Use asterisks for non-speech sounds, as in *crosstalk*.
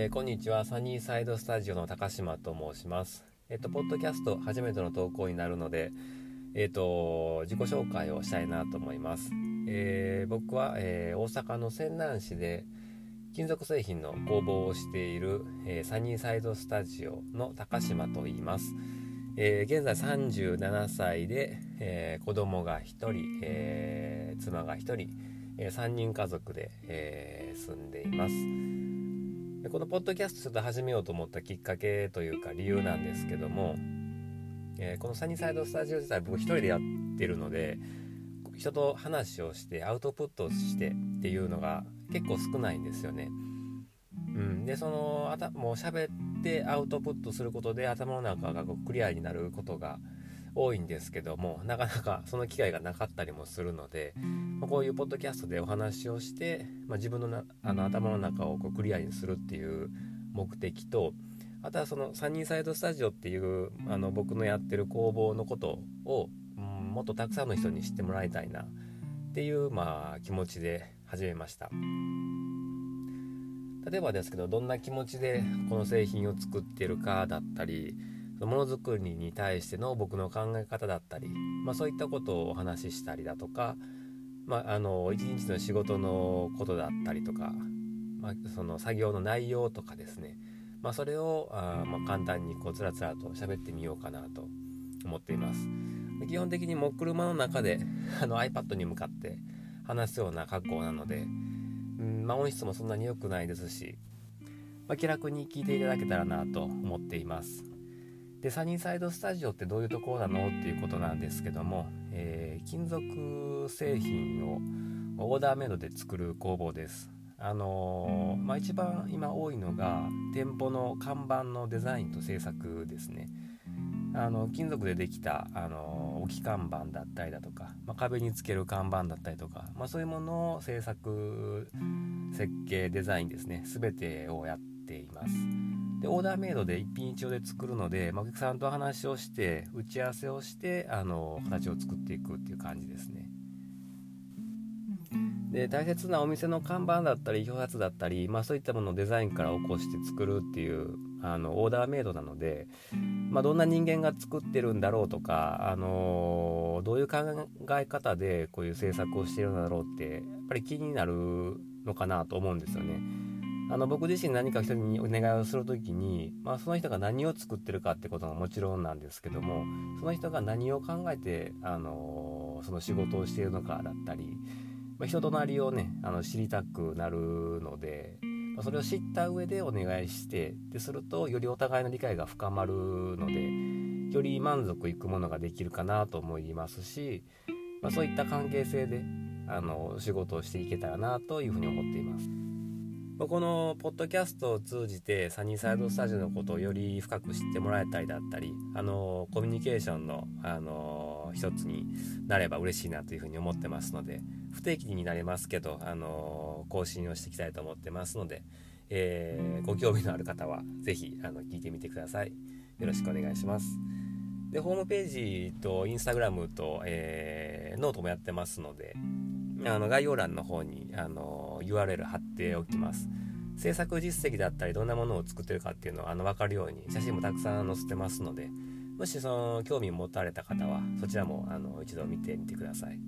えー、こんにちは。サニーサイドスタジオの高島と申します。えっ、とポッドキャスト初めての投稿になるのでえっ、と自己紹介をしたいなと思います、えー、僕は、え大阪の泉南市で金属製品の工房をしている、えサニーサイドスタジオの高島と言います。え、現在37歳で、えー、子供が1人、え、妻が1人、え3人家族で、え住んでいます。でこのポッドキャストちょっと始めようと思ったきっかけというか理由なんですけども、えこのサニーサイドスタジオ自体僕1人でやってるので人と話をしてアウトプットしてっていうのが結構少ないんですよね。うん、でそのあたもう喋ってアウトプットすることで頭の中がこうクリアになることが多いんですけどもなかなかその機会がなかったりもするので、ま、こういうポッドキャストでお話をして、まあ、自分のなあの頭の中をこうクリアにするっていう目的とあとはそのサニーサイドスタジオっていうあの僕のやってる工房のことを、うん、もっとたくさんの人に知ってもらいたいなっていう、まあ、気持ちで始めました。例えばですけどどんな気持ちでこの製品を作ってるかだったりものづくりに対しての僕の考え方だったり、まあ、そういったことをお話ししたりだとか、まあ、あの一日の仕事のことだったりとか、まあ、その作業の内容とかですね、まあ、それをあ、ま簡単にこうつらつらと喋ってみようかなと思っています。基本的にもう車の中で *laughs* あの iPad に向かって話すような格好なのでうんまあ、音質もそんなに良くないですし、まあ、気楽に聴いていただけたらなと思っていますでサニーサイドスタジオってどういうところなのっていうことなんですけども、えー、金属製品をオーダーメイドで作る工房です。あのー、まあ、一番今多いのが店舗の看板のデザインと制作ですね。あの金属でできたあの置き看板だったりだとか、まあ、壁につける看板だったりとか、まあ、そういうものを制作設計デザインですね。全てをやっています。でオーダーメイドで一品一応で作るので、まあ、お客さんと話をして打ち合わせをしてあの形を作っていくっていう感じですねで大切なお店の看板だったり表札だったり、まあ、そういったものをデザインから起こして作るっていうあのオーダーメイドなので、まあ、どんな人間が作ってるんだろうとか、あのー、どういう考え方でこういう制作をしてるんだろうってやっぱり気になるのかなと思うんですよね。あの僕自身何か人にお願いをする時に、まあ、その人が何を作ってるかってことももちろんなんですけどもその人が何を考えて、あの、その仕事をしているのかだったり、まあ、人となりをねあの知りたくなるので。まそれを知った上でお願いしてでするとよりお互いの理解が深まるのでより満足いくものができるかなと思いますし、まあ、そういった関係性であの仕事をしていけたらなというふうに思っています。まこのポッドキャストを通じてサニーサイドスタジオのことをより深く知ってもらえたりだったりあのコミュニケーションのあの一つになれば嬉しいなというふうに思ってますので不定期になりますけどあの更新をしていきたいと思ってますので、えー、ご興味のある方は是非あの聞いてみてください。よろしくお願いします。でホームページとインスタグラムと、えー、ノートもやってますのであの概要欄の方にあの URL 貼っておきます。制作実績だったりどんなものを作ってるかっていうのはあの分かるように写真もたくさん載せてますのでもしその興味を持たれた方はそちらもあの一度見てみてください。